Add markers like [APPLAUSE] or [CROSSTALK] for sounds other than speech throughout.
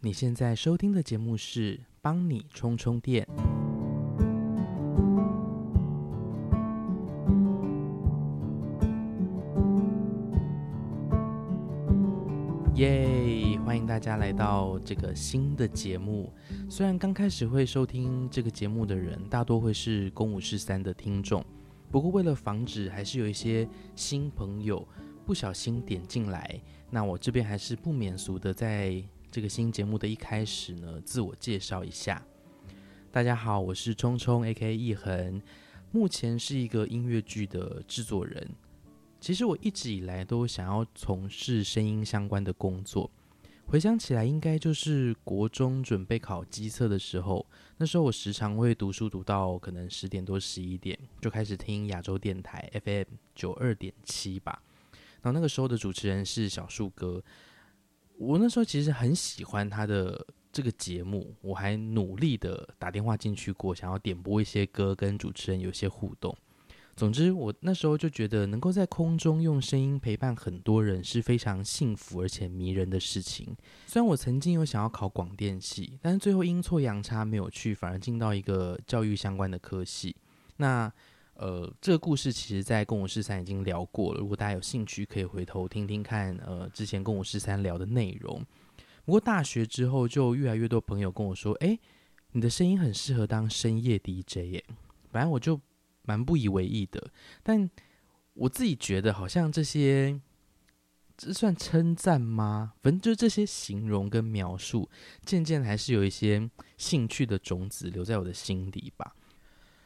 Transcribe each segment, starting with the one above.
你现在收听的节目是帮你充充电。耶！欢迎大家来到这个新的节目。虽然刚开始会收听这个节目的人大多会是公五十三的听众，不过为了防止还是有一些新朋友不小心点进来，那我这边还是不免俗的在。这个新节目的一开始呢，自我介绍一下。大家好，我是聪聪 A.K.A. 易恒，目前是一个音乐剧的制作人。其实我一直以来都想要从事声音相关的工作。回想起来，应该就是国中准备考基测的时候，那时候我时常会读书读到可能十点多十一点，就开始听亚洲电台 F.M. 九二点七吧。然后那个时候的主持人是小树哥。我那时候其实很喜欢他的这个节目，我还努力的打电话进去过，想要点播一些歌，跟主持人有些互动。总之，我那时候就觉得能够在空中用声音陪伴很多人是非常幸福而且迷人的事情。虽然我曾经有想要考广电系，但是最后阴错阳差没有去，反而进到一个教育相关的科系。那呃，这个故事其实，在《公五十三》已经聊过了。如果大家有兴趣，可以回头听听看。呃，之前《公五十三》聊的内容。不过大学之后，就越来越多朋友跟我说：“哎，你的声音很适合当深夜 DJ 耶。”反正我就蛮不以为意的。但我自己觉得，好像这些这算称赞吗？反正就这些形容跟描述，渐渐还是有一些兴趣的种子留在我的心底吧。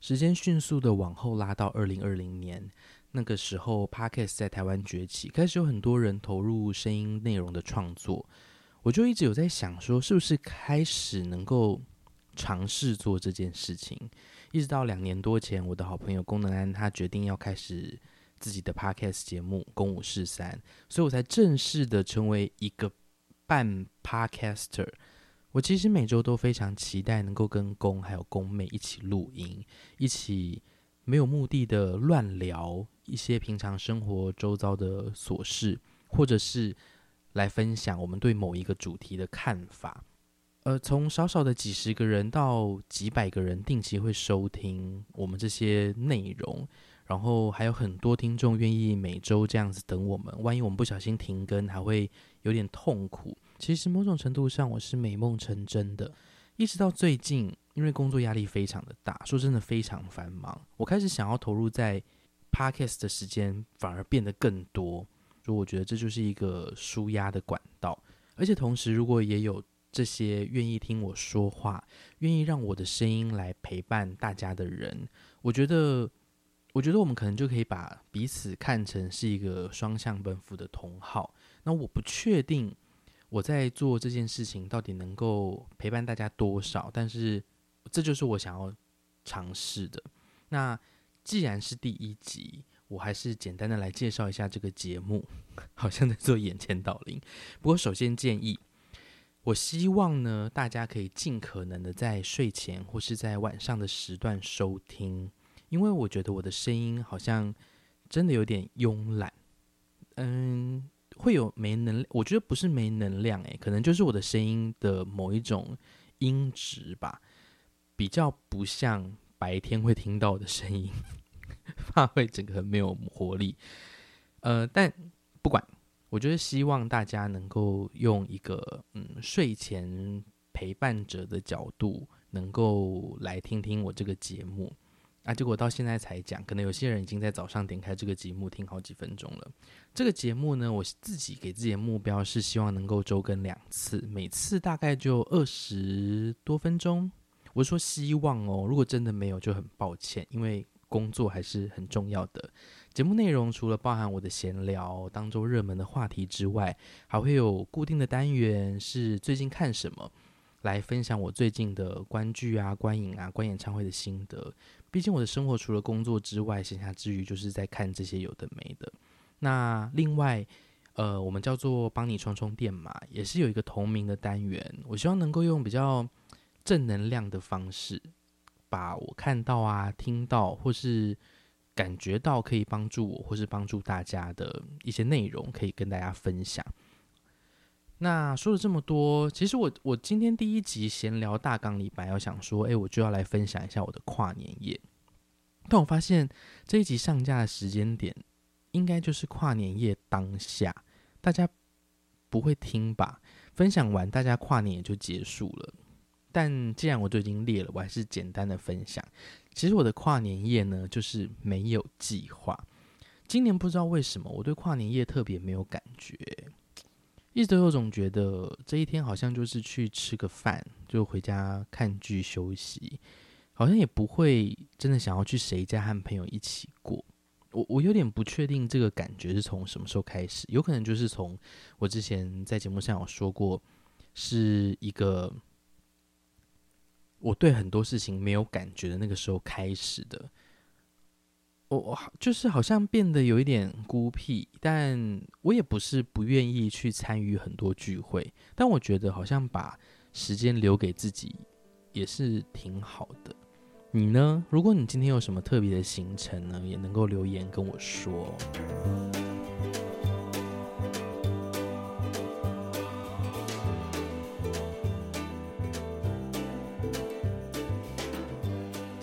时间迅速的往后拉到二零二零年，那个时候，Podcast 在台湾崛起，开始有很多人投入声音内容的创作。我就一直有在想，说是不是开始能够尝试做这件事情。一直到两年多前，我的好朋友龚能安他决定要开始自己的 Podcast 节目《公五十三》，所以我才正式的成为一个半 Podcaster。我其实每周都非常期待能够跟公还有公妹一起录音，一起没有目的的乱聊一些平常生活周遭的琐事，或者是来分享我们对某一个主题的看法。呃，从少少的几十个人到几百个人定期会收听我们这些内容，然后还有很多听众愿意每周这样子等我们。万一我们不小心停更，还会有点痛苦。其实某种程度上，我是美梦成真的。一直到最近，因为工作压力非常的大，说真的非常繁忙，我开始想要投入在 Podcast 的时间反而变得更多。所以我觉得这就是一个舒压的管道。而且同时，如果也有这些愿意听我说话、愿意让我的声音来陪伴大家的人，我觉得，我觉得我们可能就可以把彼此看成是一个双向奔赴的同好。那我不确定。我在做这件事情到底能够陪伴大家多少？但是这就是我想要尝试的。那既然是第一集，我还是简单的来介绍一下这个节目，[LAUGHS] 好像在做眼前导聆。不过首先建议，我希望呢，大家可以尽可能的在睡前或是在晚上的时段收听，因为我觉得我的声音好像真的有点慵懒。嗯。会有没能？我觉得不是没能量，诶，可能就是我的声音的某一种音质吧，比较不像白天会听到的声音，[LAUGHS] 怕会整个没有活力。呃，但不管，我就是希望大家能够用一个嗯睡前陪伴者的角度，能够来听听我这个节目。啊，结果到现在才讲，可能有些人已经在早上点开这个节目听好几分钟了。这个节目呢，我自己给自己的目标是希望能够周更两次，每次大概就二十多分钟。我说希望哦，如果真的没有就很抱歉，因为工作还是很重要的。节目内容除了包含我的闲聊、当周热门的话题之外，还会有固定的单元是最近看什么，来分享我最近的观剧啊、观影啊、观演唱会的心得。毕竟我的生活除了工作之外，闲暇之余就是在看这些有的没的。那另外，呃，我们叫做帮你充充电嘛，也是有一个同名的单元。我希望能够用比较正能量的方式，把我看到啊、听到或是感觉到可以帮助我或是帮助大家的一些内容，可以跟大家分享。那说了这么多，其实我我今天第一集闲聊大纲里本来要想说，哎，我就要来分享一下我的跨年夜。但我发现这一集上架的时间点，应该就是跨年夜当下，大家不会听吧？分享完，大家跨年也就结束了。但既然我都已经列了，我还是简单的分享。其实我的跨年夜呢，就是没有计划。今年不知道为什么，我对跨年夜特别没有感觉，一直都有种觉得这一天好像就是去吃个饭，就回家看剧休息。好像也不会真的想要去谁家和朋友一起过，我我有点不确定这个感觉是从什么时候开始，有可能就是从我之前在节目上有说过，是一个我对很多事情没有感觉的那个时候开始的。我我就是好像变得有一点孤僻，但我也不是不愿意去参与很多聚会，但我觉得好像把时间留给自己也是挺好的。你呢？如果你今天有什么特别的行程呢，也能够留言跟我说。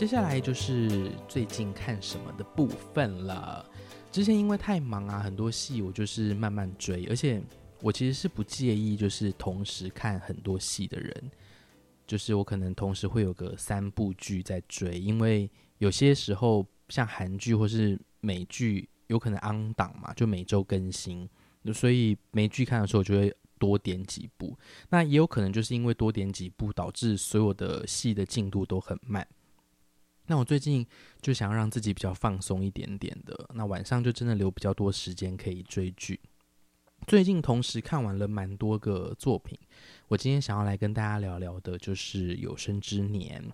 接下来就是最近看什么的部分了。之前因为太忙啊，很多戏我就是慢慢追，而且我其实是不介意就是同时看很多戏的人。就是我可能同时会有个三部剧在追，因为有些时候像韩剧或是美剧有可能 on 档嘛，就每周更新，所以没剧看的时候我就会多点几部。那也有可能就是因为多点几部，导致所有的戏的进度都很慢。那我最近就想要让自己比较放松一点点的，那晚上就真的留比较多时间可以追剧。最近同时看完了蛮多个作品，我今天想要来跟大家聊聊的，就是《有生之年》。《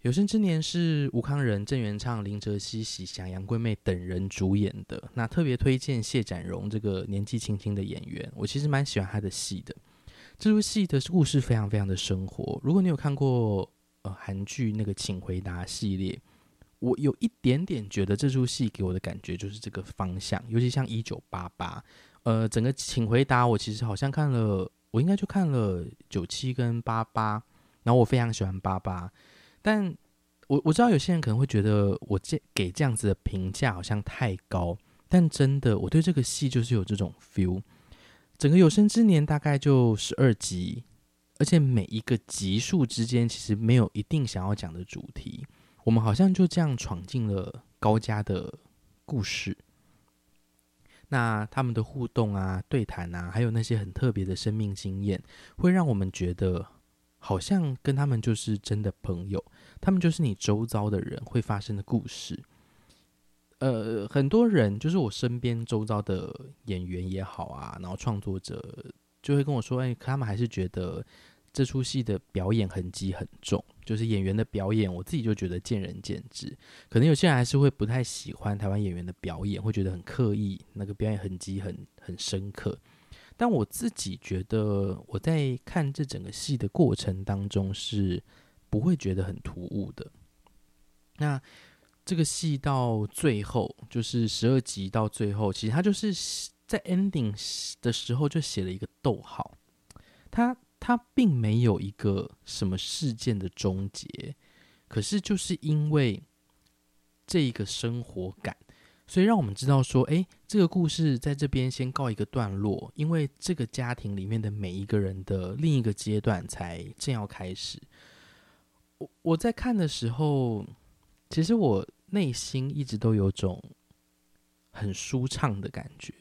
有生之年》是吴康仁、郑元畅、林哲熹、喜祥、杨贵媚等人主演的。那特别推荐谢展荣这个年纪轻轻的演员，我其实蛮喜欢他的戏的。这部戏的故事非常非常的生活。如果你有看过呃韩剧那个《请回答》系列，我有一点点觉得这出戏给我的感觉就是这个方向，尤其像《一九八八》。呃，整个请回答，我其实好像看了，我应该就看了九七跟八八，然后我非常喜欢八八，但我我知道有些人可能会觉得我这给这样子的评价好像太高，但真的我对这个戏就是有这种 feel。整个有生之年大概就十二集，而且每一个集数之间其实没有一定想要讲的主题，我们好像就这样闯进了高家的故事。那他们的互动啊、对谈啊，还有那些很特别的生命经验，会让我们觉得好像跟他们就是真的朋友，他们就是你周遭的人会发生的故事。呃，很多人就是我身边周遭的演员也好啊，然后创作者就会跟我说：“哎，他们还是觉得。”这出戏的表演痕迹很重，就是演员的表演，我自己就觉得见仁见智。可能有些人还是会不太喜欢台湾演员的表演，会觉得很刻意，那个表演痕迹很很深刻。但我自己觉得，我在看这整个戏的过程当中是不会觉得很突兀的。那这个戏到最后，就是十二集到最后，其实他就是在 ending 的时候就写了一个逗号，他。他并没有一个什么事件的终结，可是就是因为这一个生活感，所以让我们知道说，诶，这个故事在这边先告一个段落，因为这个家庭里面的每一个人的另一个阶段才正要开始。我我在看的时候，其实我内心一直都有种很舒畅的感觉，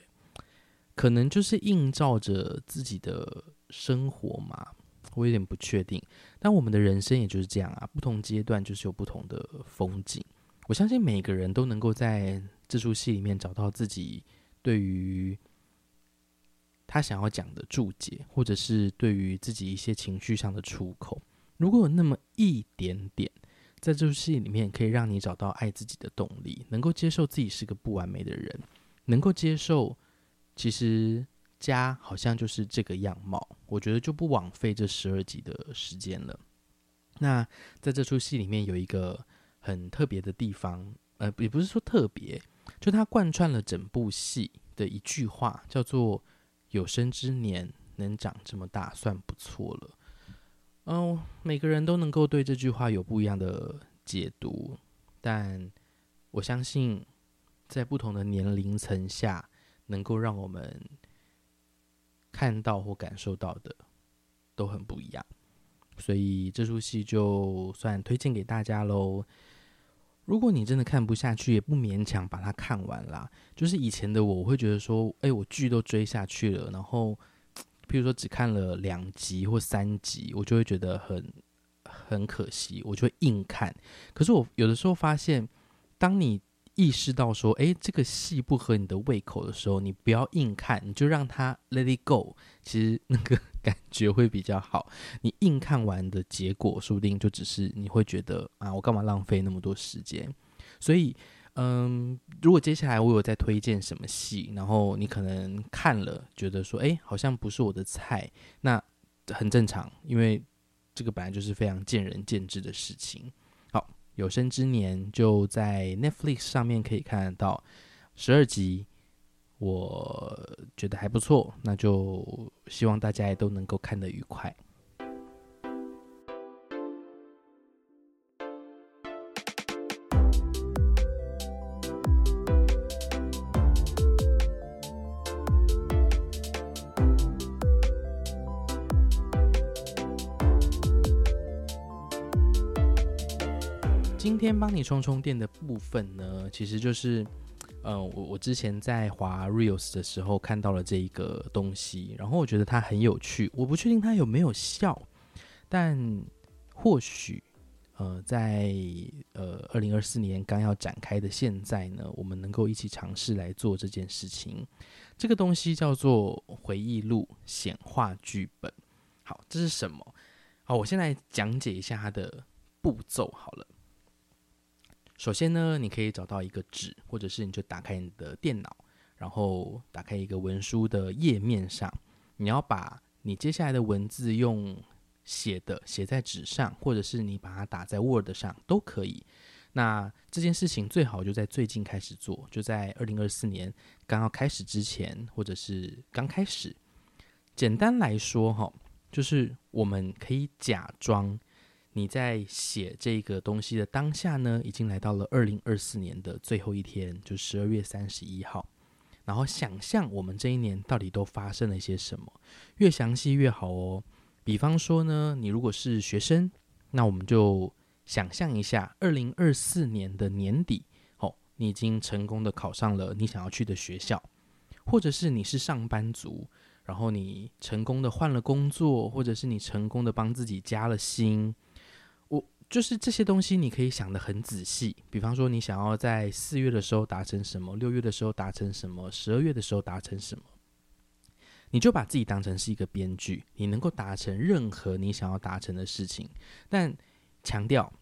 可能就是映照着自己的。生活嘛，我有点不确定。但我们的人生也就是这样啊，不同阶段就是有不同的风景。我相信每个人都能够在这出戏里面找到自己对于他想要讲的注解，或者是对于自己一些情绪上的出口。如果有那么一点点，在这出戏里面可以让你找到爱自己的动力，能够接受自己是个不完美的人，能够接受其实。家好像就是这个样貌，我觉得就不枉费这十二集的时间了。那在这出戏里面有一个很特别的地方，呃，也不是说特别，就它贯穿了整部戏的一句话，叫做“有生之年能长这么大算不错了。嗯，每个人都能够对这句话有不一样的解读，但我相信，在不同的年龄层下，能够让我们看到或感受到的都很不一样。所以这出戏就算推荐给大家喽。如果你真的看不下去，也不勉强把它看完啦。就是以前的我，我会觉得说，哎，我剧都追下去了，然后。[TSK] 比如说只看了两集或三集，我就会觉得很很可惜，我就会硬看。可是我有的时候发现，当你意识到说，诶，这个戏不合你的胃口的时候，你不要硬看，你就让它 let it go，其实那个感觉会比较好。你硬看完的结果，说不定就只是你会觉得啊，我干嘛浪费那么多时间？所以。嗯，如果接下来我有在推荐什么戏，然后你可能看了觉得说，哎，好像不是我的菜，那很正常，因为这个本来就是非常见仁见智的事情。有生之年就在 Netflix 上面可以看到十二集，我觉得还不错，那就希望大家也都能够看得愉快。今天帮你充充电的部分呢，其实就是，呃，我我之前在滑 Reels 的时候看到了这一个东西，然后我觉得它很有趣。我不确定它有没有效，但或许，呃，在呃二零二四年刚要展开的现在呢，我们能够一起尝试来做这件事情。这个东西叫做回忆录显化剧本。好，这是什么？好，我先来讲解一下它的步骤好了。首先呢，你可以找到一个纸，或者是你就打开你的电脑，然后打开一个文书的页面上，你要把你接下来的文字用写的写在纸上，或者是你把它打在 Word 上都可以。那这件事情最好就在最近开始做，就在二零二四年刚要开始之前，或者是刚开始。简单来说，哈，就是我们可以假装。你在写这个东西的当下呢，已经来到了二零二四年的最后一天，就十二月三十一号。然后想象我们这一年到底都发生了一些什么，越详细越好哦。比方说呢，你如果是学生，那我们就想象一下，二零二四年的年底，哦，你已经成功的考上了你想要去的学校，或者是你是上班族，然后你成功的换了工作，或者是你成功的帮自己加了薪。就是这些东西，你可以想得很仔细。比方说，你想要在四月的时候达成什么，六月的时候达成什么，十二月的时候达成什么，你就把自己当成是一个编剧，你能够达成任何你想要达成的事情。但强调，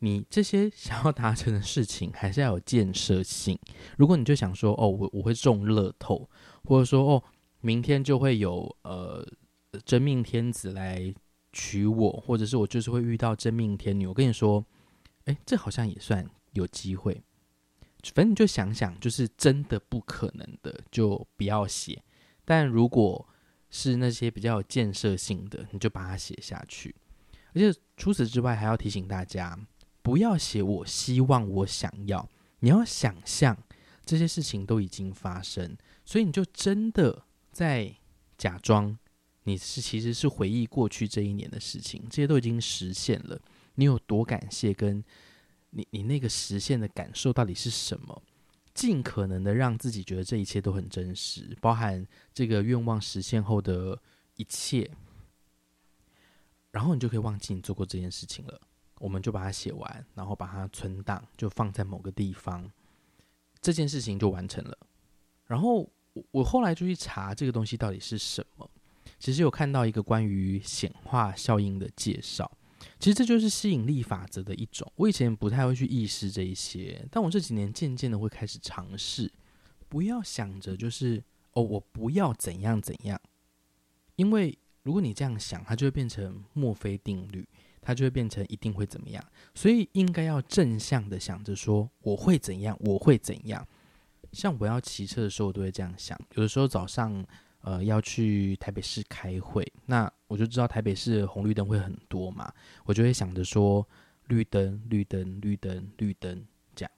你这些 [LAUGHS] 想要达成的事情还是要有建设性。如果你就想说，哦，我我会中乐透，或者说，哦，明天就会有呃真命天子来。娶我，或者是我就是会遇到真命天女。我跟你说，诶，这好像也算有机会。反正你就想想，就是真的不可能的，就不要写。但如果是那些比较有建设性的，你就把它写下去。而且除此之外，还要提醒大家，不要写我希望、我想要。你要想象这些事情都已经发生，所以你就真的在假装。你是其实是回忆过去这一年的事情，这些都已经实现了。你有多感谢，跟你你那个实现的感受到底是什么？尽可能的让自己觉得这一切都很真实，包含这个愿望实现后的一切，然后你就可以忘记你做过这件事情了。我们就把它写完，然后把它存档，就放在某个地方，这件事情就完成了。然后我我后来就去查这个东西到底是什么。其实有看到一个关于显化效应的介绍，其实这就是吸引力法则的一种。我以前不太会去意识这一些，但我这几年渐渐的会开始尝试，不要想着就是哦，我不要怎样怎样，因为如果你这样想，它就会变成墨菲定律，它就会变成一定会怎么样。所以应该要正向的想着说我会怎样，我会怎样。像我要骑车的时候，我都会这样想。有的时候早上。呃要去台北市开会，那我就知道台北市红绿灯会很多嘛，我就会想着说绿灯绿灯绿灯绿灯这样。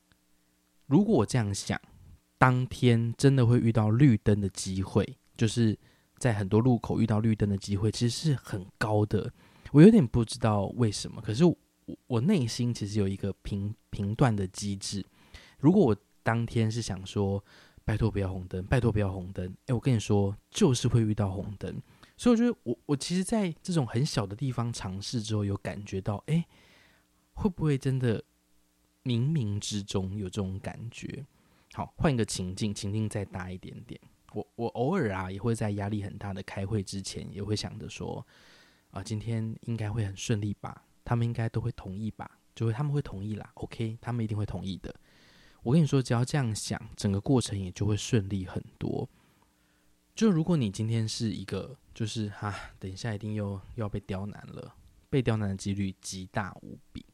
如果我这样想，当天真的会遇到绿灯的机会，就是在很多路口遇到绿灯的机会，其实是很高的。我有点不知道为什么，可是我我内心其实有一个评评断的机制。如果我当天是想说，拜托不要红灯，拜托不要红灯，诶，我跟你说，就是会遇到红灯。所以我觉得我，我其实，在这种很小的地方尝试之后，有感觉到，诶，会不会真的冥冥之中有这种感觉？好，换一个情境，情境再大一点点。我我偶尔啊，也会在压力很大的开会之前，也会想着说。啊，今天应该会很顺利吧？他们应该都会同意吧？就会他们会同意啦。OK，他们一定会同意的。我跟你说，只要这样想，整个过程也就会顺利很多。就如果你今天是一个，就是哈、等一下一定又又要被刁难了，被刁难的几率极大无比。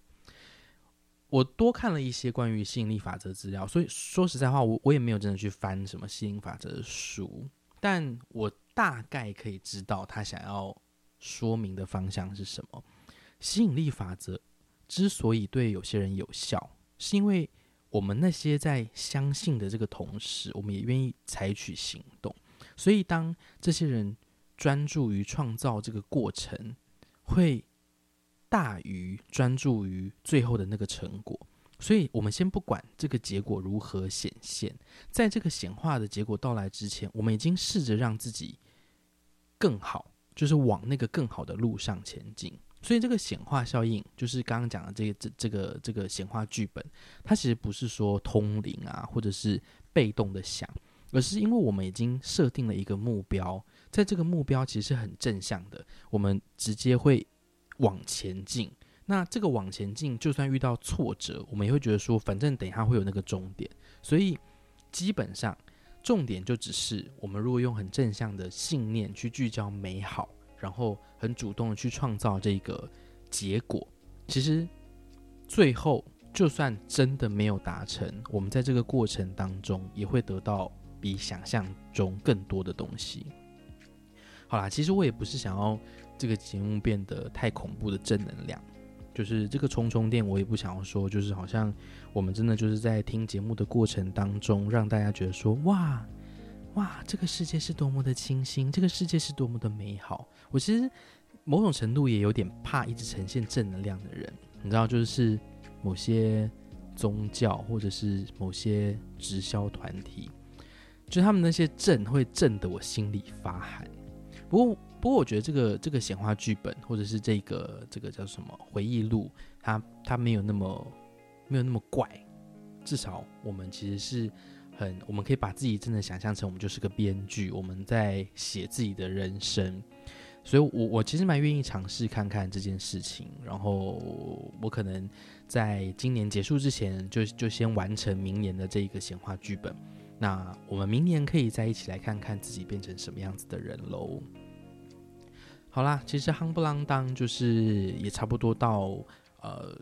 我多看了一些关于吸引力法则资料，所以说实在话，我我也没有真的去翻什么吸引法则的书，但我大概可以知道他想要。说明的方向是什么？吸引力法则之所以对有些人有效，是因为我们那些在相信的这个同时，我们也愿意采取行动。所以，当这些人专注于创造这个过程，会大于专注于最后的那个成果。所以，我们先不管这个结果如何显现，在这个显化的结果到来之前，我们已经试着让自己更好。就是往那个更好的路上前进，所以这个显化效应，就是刚刚讲的这个这这个这个显化剧本，它其实不是说通灵啊，或者是被动的想，而是因为我们已经设定了一个目标，在这个目标其实是很正向的，我们直接会往前进。那这个往前进，就算遇到挫折，我们也会觉得说，反正等一下会有那个终点，所以基本上。重点就只是，我们如果用很正向的信念去聚焦美好，然后很主动的去创造这个结果，其实最后就算真的没有达成，我们在这个过程当中也会得到比想象中更多的东西。好啦，其实我也不是想要这个节目变得太恐怖的正能量。就是这个充充电，我也不想要说，就是好像我们真的就是在听节目的过程当中，让大家觉得说，哇哇，这个世界是多么的清新，这个世界是多么的美好。我其实某种程度也有点怕一直呈现正能量的人，你知道，就是某些宗教或者是某些直销团体，就他们那些正会正得我心里发寒。不过。不过我觉得这个这个显化剧本，或者是这个这个叫什么回忆录，它它没有那么没有那么怪，至少我们其实是很，我们可以把自己真的想象成我们就是个编剧，我们在写自己的人生，所以我我其实蛮愿意尝试看看这件事情，然后我可能在今年结束之前就就先完成明年的这一个闲话剧本，那我们明年可以再一起来看看自己变成什么样子的人喽。好啦，其实夯不啷当就是也差不多到呃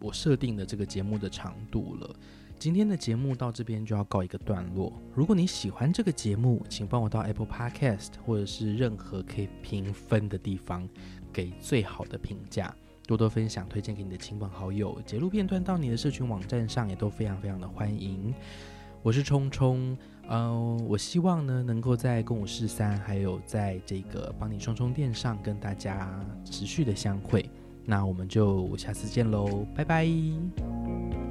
我设定的这个节目的长度了。今天的节目到这边就要告一个段落。如果你喜欢这个节目，请帮我到 Apple Podcast 或者是任何可以评分的地方给最好的评价，多多分享推荐给你的亲朋好友，截录片段到你的社群网站上也都非常非常的欢迎。我是冲冲。嗯、我希望呢，能够在公五十三，还有在这个帮你充充电上跟大家持续的相会。那我们就下次见喽，拜拜。